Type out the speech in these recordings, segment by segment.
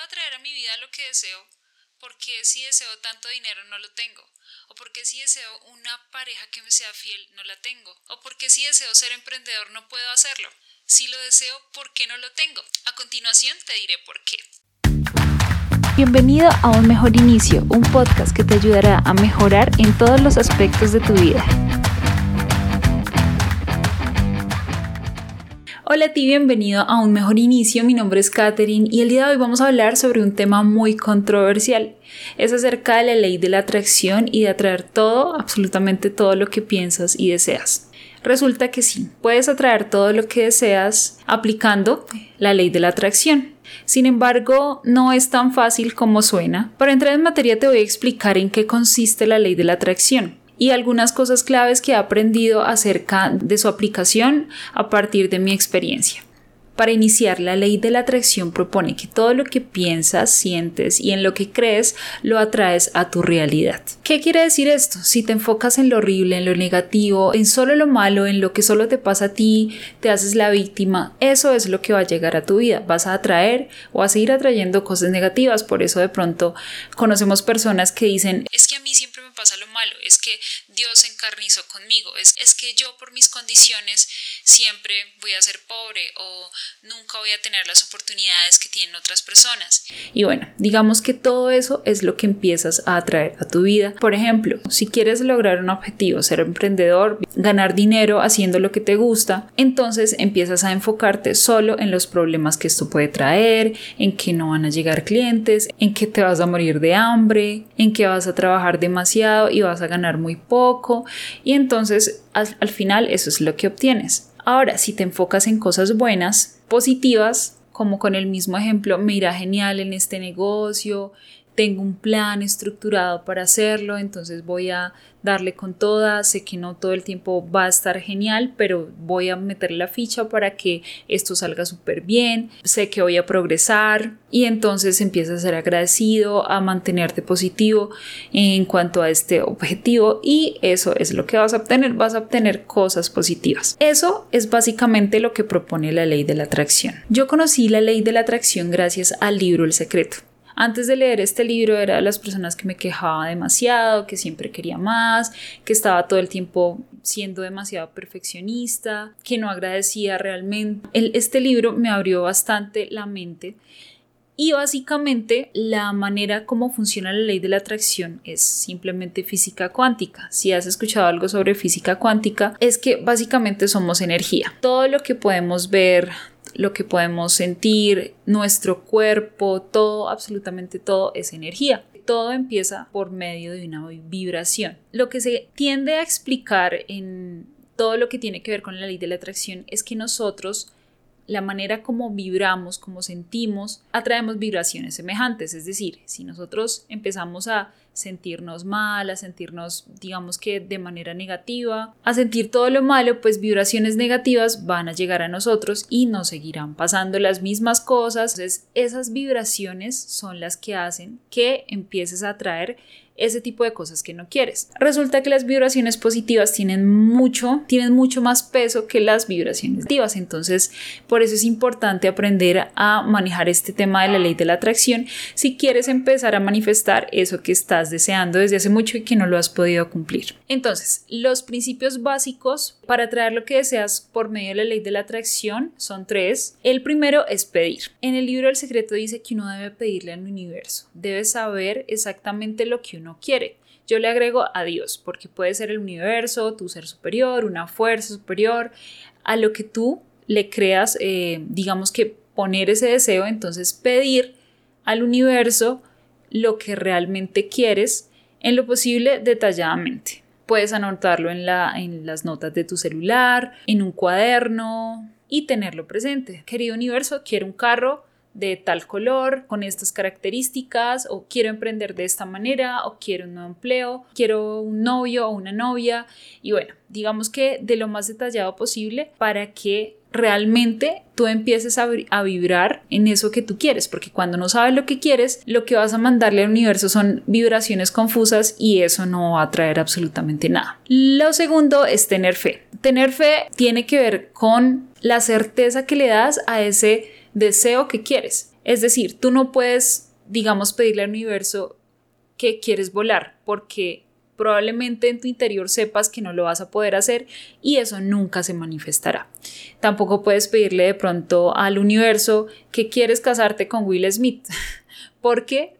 ¿Puedo atraer a mi vida lo que deseo? ¿Por qué si deseo tanto dinero no lo tengo? ¿O por qué si deseo una pareja que me sea fiel no la tengo? ¿O por qué si deseo ser emprendedor no puedo hacerlo? Si lo deseo, ¿por qué no lo tengo? A continuación te diré por qué. Bienvenido a Un Mejor Inicio, un podcast que te ayudará a mejorar en todos los aspectos de tu vida. Hola a ti, bienvenido a Un Mejor Inicio, mi nombre es Katherine y el día de hoy vamos a hablar sobre un tema muy controversial. Es acerca de la ley de la atracción y de atraer todo, absolutamente todo lo que piensas y deseas. Resulta que sí, puedes atraer todo lo que deseas aplicando la ley de la atracción. Sin embargo, no es tan fácil como suena. Para entrar en materia te voy a explicar en qué consiste la ley de la atracción y algunas cosas claves que he aprendido acerca de su aplicación a partir de mi experiencia. Para iniciar, la ley de la atracción propone que todo lo que piensas, sientes y en lo que crees lo atraes a tu realidad. ¿Qué quiere decir esto? Si te enfocas en lo horrible, en lo negativo, en solo lo malo, en lo que solo te pasa a ti, te haces la víctima, eso es lo que va a llegar a tu vida. Vas a atraer o a seguir atrayendo cosas negativas. Por eso de pronto conocemos personas que dicen, es que a mí siempre me pasa lo malo, es que Dios encarnizó conmigo, es, es que yo por mis condiciones siempre voy a ser pobre o nunca voy a tener las oportunidades que tienen otras personas. Y bueno, digamos que todo eso es lo que empiezas a atraer a tu vida. Por ejemplo, si quieres lograr un objetivo, ser emprendedor, ganar dinero haciendo lo que te gusta, entonces empiezas a enfocarte solo en los problemas que esto puede traer, en que no van a llegar clientes, en que te vas a morir de hambre, en que vas a trabajar demasiado y vas a ganar muy poco y entonces al, al final eso es lo que obtienes. Ahora, si te enfocas en cosas buenas, positivas, como con el mismo ejemplo, me irá genial en este negocio, tengo un plan estructurado para hacerlo, entonces voy a darle con toda, sé que no todo el tiempo va a estar genial, pero voy a meter la ficha para que esto salga súper bien, sé que voy a progresar y entonces empiezas a ser agradecido, a mantenerte positivo en cuanto a este objetivo y eso es lo que vas a obtener, vas a obtener cosas positivas. Eso es básicamente lo que propone la ley de la atracción. Yo conocí la ley de la atracción gracias al libro El Secreto. Antes de leer este libro era de las personas que me quejaba demasiado, que siempre quería más, que estaba todo el tiempo siendo demasiado perfeccionista, que no agradecía realmente. este libro me abrió bastante la mente y básicamente la manera como funciona la ley de la atracción es simplemente física cuántica. Si has escuchado algo sobre física cuántica, es que básicamente somos energía. Todo lo que podemos ver, lo que podemos sentir, nuestro cuerpo, todo, absolutamente todo es energía. Todo empieza por medio de una vibración. Lo que se tiende a explicar en todo lo que tiene que ver con la ley de la atracción es que nosotros la manera como vibramos, como sentimos, atraemos vibraciones semejantes. Es decir, si nosotros empezamos a sentirnos mal, a sentirnos, digamos que de manera negativa, a sentir todo lo malo, pues vibraciones negativas van a llegar a nosotros y nos seguirán pasando las mismas cosas. Entonces, esas vibraciones son las que hacen que empieces a atraer ese tipo de cosas que no quieres. Resulta que las vibraciones positivas tienen mucho, tienen mucho más peso que las vibraciones negativas. Entonces, por eso es importante aprender a manejar este tema de la ley de la atracción si quieres empezar a manifestar eso que estás deseando desde hace mucho y que no lo has podido cumplir. Entonces, los principios básicos para atraer lo que deseas por medio de la ley de la atracción son tres. El primero es pedir. En el libro El secreto dice que uno debe pedirle al universo. Debe saber exactamente lo que uno quiere. Yo le agrego a Dios, porque puede ser el universo, tu ser superior, una fuerza superior, a lo que tú le creas, eh, digamos que poner ese deseo, entonces pedir al universo lo que realmente quieres en lo posible detalladamente. Puedes anotarlo en, la, en las notas de tu celular, en un cuaderno y tenerlo presente. Querido universo, quiero un carro de tal color, con estas características, o quiero emprender de esta manera, o quiero un nuevo empleo, quiero un novio o una novia, y bueno, digamos que de lo más detallado posible para que realmente tú empieces a, vibrar en eso que tú quieres, porque cuando no sabes lo que quieres, lo que vas a mandarle al universo son vibraciones confusas y eso no va a traer absolutamente nada. Lo segundo es tener fe. Tener fe tiene que ver con la certeza que le das a ese deseo que quieres. Es decir, tú no puedes, digamos, pedirle al universo que quieres volar, porque probablemente en tu interior sepas que no lo vas a poder hacer y eso nunca se manifestará. Tampoco puedes pedirle de pronto al universo que quieres casarte con Will Smith, porque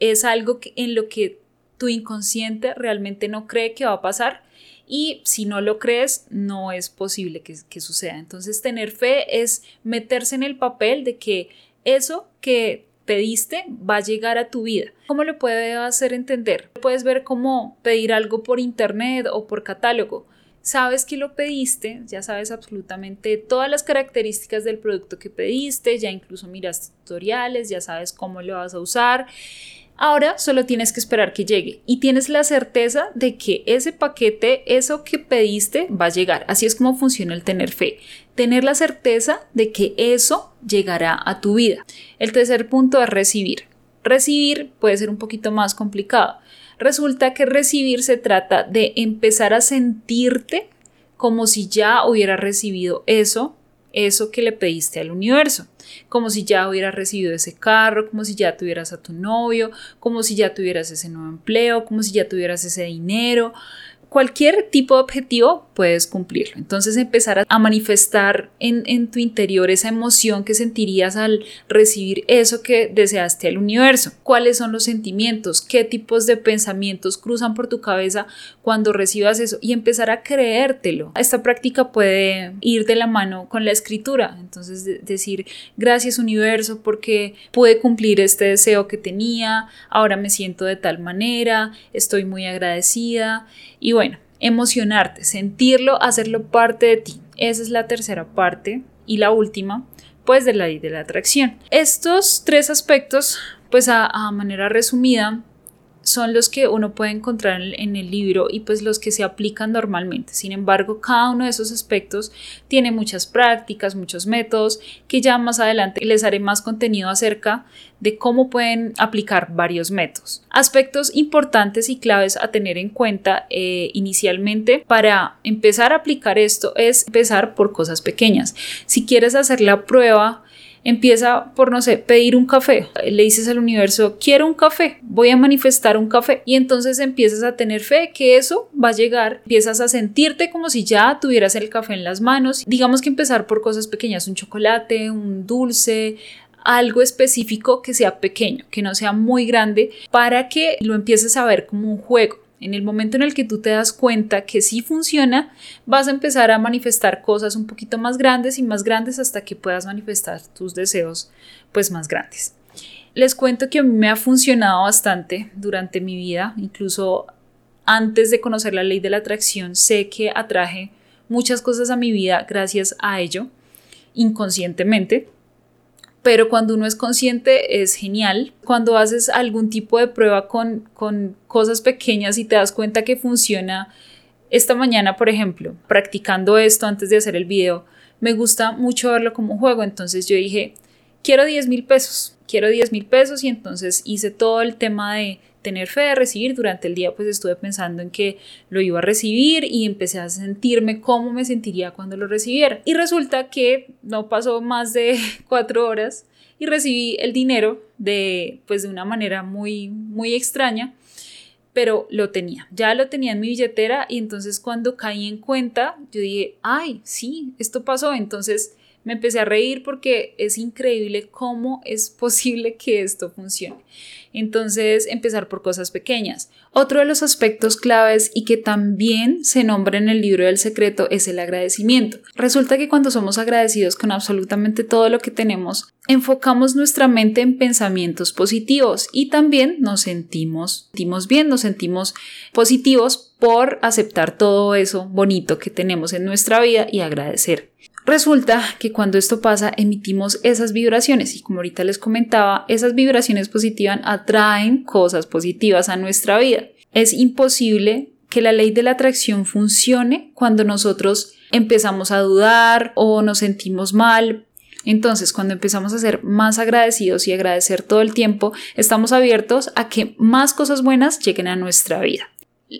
es algo en lo que tu inconsciente realmente no cree que va a pasar y si no lo crees no es posible que, suceda. Entonces tener fe es meterse en el papel de que eso que pediste va a llegar a tu vida. ¿Cómo lo puedes hacer entender? Puedes ver cómo pedir algo por internet o por catálogo. Sabes que lo pediste, ya sabes absolutamente todas las características del producto que pediste, ya incluso miras tutoriales, ya sabes cómo lo vas a usar Ahora solo tienes que esperar que llegue y tienes la certeza de que ese paquete, eso que pediste, va a llegar. Así es como funciona el tener fe. Tener la certeza de que eso llegará a tu vida. El tercer punto es recibir. Recibir puede ser un poquito más complicado. Resulta que recibir se trata de empezar a sentirte como si ya hubieras recibido eso eso que le pediste al universo, como si ya hubieras recibido ese carro, como si ya tuvieras a tu novio, como si ya tuvieras ese nuevo empleo, como si ya tuvieras ese dinero, cualquier tipo de objetivo puedes cumplirlo. Entonces empezar a manifestar en, tu interior esa emoción que sentirías al recibir eso que deseaste al universo. ¿Cuáles son los sentimientos? ¿Qué tipos de pensamientos cruzan por tu cabeza cuando recibas eso? Y empezar a creértelo. Esta práctica puede ir de la mano con la escritura. Entonces decir gracias universo porque pude cumplir este deseo que tenía, ahora me siento de tal manera, estoy muy agradecida. Y bueno, emocionarte, sentirlo, hacerlo parte de ti. Esa es la tercera parte y la última, pues de la ley de la atracción. Estos tres aspectos, pues a, a manera resumida, son los que uno puede encontrar en el libro y pues los que se aplican normalmente. Sin embargo, cada uno de esos aspectos tiene muchas prácticas, muchos métodos que ya más adelante les haré más contenido acerca de cómo pueden aplicar varios métodos. Aspectos importantes y claves a tener en cuenta eh, inicialmente para empezar a aplicar esto es empezar por cosas pequeñas. Si quieres hacer la prueba, Empieza por, no sé, pedir un café. Le dices al universo, quiero un café, voy a manifestar un café. Y entonces empiezas a tener fe que eso va a llegar. Empiezas a sentirte como si ya tuvieras el café en las manos. Digamos que empezar por cosas pequeñas, un chocolate, un dulce, algo específico que sea pequeño, que no sea muy grande, para que lo empieces a ver como un juego. En el momento en el que tú te das cuenta que sí funciona, vas a empezar a manifestar cosas un poquito más grandes y más grandes hasta que puedas manifestar tus deseos pues más grandes. Les cuento que a mí me ha funcionado bastante durante mi vida, incluso antes de conocer la ley de la atracción, sé que atraje muchas cosas a mi vida gracias a ello, inconscientemente pero cuando uno es consciente es genial. Cuando haces algún tipo de prueba con, con cosas pequeñas y te das cuenta que funciona, esta mañana, por ejemplo, practicando esto antes de hacer el video, me gusta mucho verlo como un juego, entonces yo dije, quiero 10 mil pesos, quiero 10 mil pesos y entonces hice todo el tema de tener fe de recibir. Durante el día pues estuve pensando en que lo iba a recibir y empecé a sentirme cómo me sentiría cuando lo recibiera. Y resulta que no pasó más de cuatro horas y recibí el dinero de pues de una manera muy muy extraña pero lo tenía, ya lo tenía en mi billetera y entonces cuando caí en cuenta, yo dije, ay, sí, esto pasó, entonces me empecé a reír porque es increíble cómo es posible que esto funcione. Entonces, empezar por cosas pequeñas. Otro de los aspectos claves y que también se nombra en el libro del secreto es el agradecimiento. Resulta que cuando somos agradecidos con absolutamente todo lo que tenemos, enfocamos nuestra mente en pensamientos positivos y también nos sentimos, sentimos bien, nos sentimos positivos por aceptar todo eso bonito que tenemos en nuestra vida y agradecer. Resulta que cuando esto pasa emitimos esas vibraciones y como ahorita les comentaba, esas vibraciones positivas atraen cosas positivas a nuestra vida. Es imposible que la ley de la atracción funcione cuando nosotros empezamos a dudar o nos sentimos mal. Entonces, cuando empezamos a ser más agradecidos y agradecer todo el tiempo, estamos abiertos a que más cosas buenas lleguen a nuestra vida.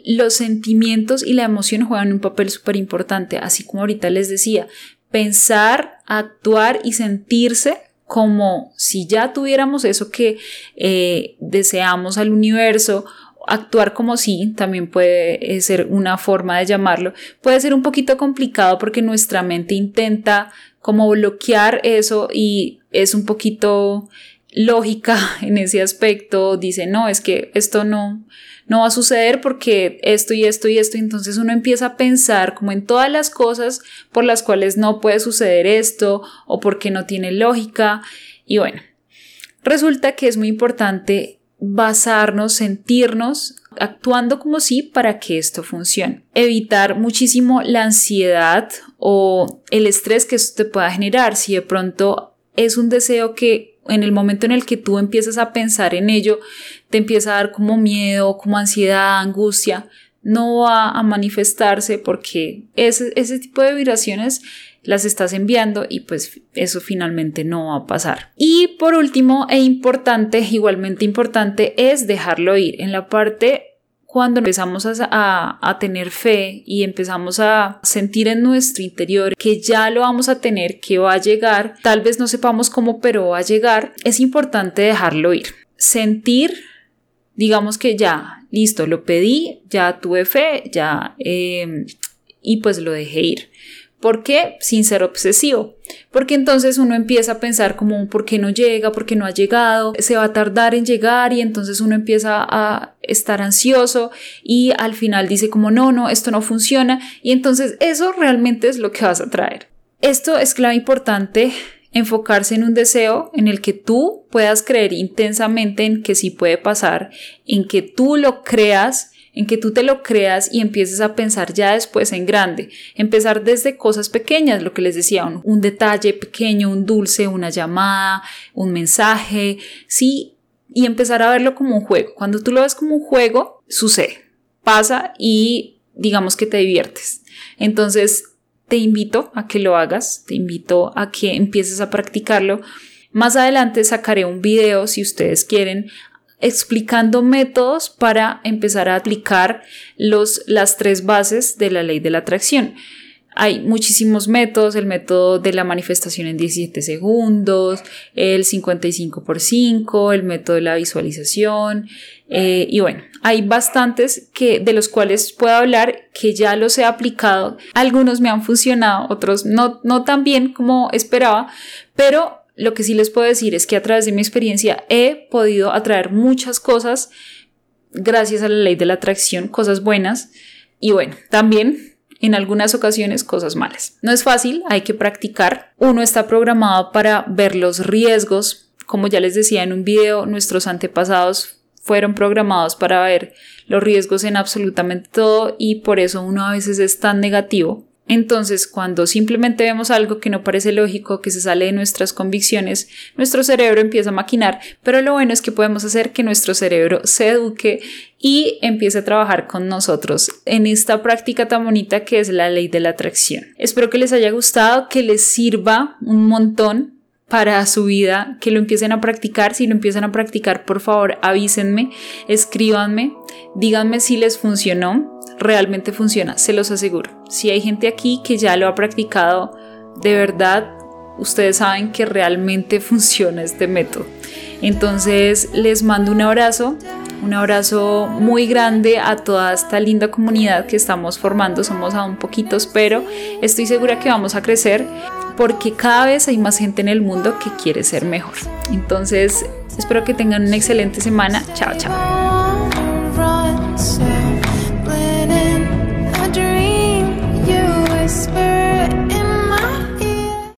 Los sentimientos y la emoción juegan un papel súper importante, así como ahorita les decía, pensar, actuar y sentirse como si ya tuviéramos eso que eh, deseamos al universo actuar como si también puede eh, ser una forma de llamarlo, puede ser un poquito complicado porque nuestra mente intenta como bloquear eso y es un poquito lógica en ese aspecto, dice, no, es que esto no, no va a suceder porque esto y esto y esto, entonces uno empieza a pensar como en todas las cosas por las cuales no puede suceder esto o porque no tiene lógica y bueno, resulta que es muy importante basarnos, sentirnos actuando como si para que esto funcione. Evitar muchísimo la ansiedad o el estrés que esto te pueda generar. Si de pronto es un deseo que en el momento en el que tú empiezas a pensar en ello, te empieza a dar como miedo, como ansiedad, angustia, no va a manifestarse porque ese, tipo de vibraciones las estás enviando y pues eso finalmente no va a pasar. Y por último e importante, igualmente importante, es dejarlo ir. En la parte cuando empezamos a, a, tener fe y empezamos a sentir en nuestro interior que ya lo vamos a tener, que va a llegar, tal vez no sepamos cómo, pero va a llegar, es importante dejarlo ir. Sentir, digamos que ya, listo, lo pedí, ya tuve fe, ya, eh, y pues lo dejé ir. ¿Por qué? Sin ser obsesivo. Porque entonces uno empieza a pensar como por qué no llega, por qué no ha llegado, se va a tardar en llegar y entonces uno empieza a estar ansioso y al final dice como no, no, esto no funciona y entonces eso realmente es lo que vas a traer. Esto es clave importante enfocarse en un deseo en el que tú puedas creer intensamente en que sí puede pasar, en que tú lo creas en que tú te lo creas y empieces a pensar ya después en grande, empezar desde cosas pequeñas, lo que les decía, un, detalle pequeño, un dulce, una llamada, un mensaje, sí, y empezar a verlo como un juego. Cuando tú lo ves como un juego, sucede, pasa y digamos que te diviertes. Entonces, te invito a que lo hagas, te invito a que empieces a practicarlo. Más adelante sacaré un video, si ustedes quieren, explicando métodos para empezar a aplicar los, las tres bases de la ley de la atracción. Hay muchísimos métodos, el método de la manifestación en 17 segundos, el 55 por 5, el método de la visualización, eh, y bueno, hay bastantes que, de los cuales puedo hablar que ya los he aplicado. Algunos me han funcionado, otros no, no tan bien como esperaba, pero lo que sí les puedo decir es que a través de mi experiencia he podido atraer muchas cosas gracias a la ley de la atracción, cosas buenas y bueno, también en algunas ocasiones cosas malas. No es fácil, hay que practicar. Uno está programado para ver los riesgos. Como ya les decía en un video, nuestros antepasados fueron programados para ver los riesgos en absolutamente todo y por eso uno a veces es tan negativo entonces, cuando simplemente vemos algo que no parece lógico, que se sale de nuestras convicciones, nuestro cerebro empieza a maquinar, pero lo bueno es que podemos hacer que nuestro cerebro se eduque y empiece a trabajar con nosotros en esta práctica tan bonita que es la ley de la atracción. Espero que les haya gustado, que les sirva un montón para su vida, que lo empiecen a practicar. Si lo empiezan a practicar, por favor, avísenme, escríbanme, díganme si les funcionó realmente funciona, se los aseguro. Si hay gente aquí que ya lo ha practicado, de verdad, ustedes saben que realmente funciona este método. Entonces les mando un abrazo, un abrazo muy grande a toda esta linda comunidad que estamos formando. Somos aún poquitos, pero estoy segura que vamos a crecer porque cada vez hay más gente en el mundo que quiere ser mejor. Entonces espero que tengan una excelente semana. Chao, chao.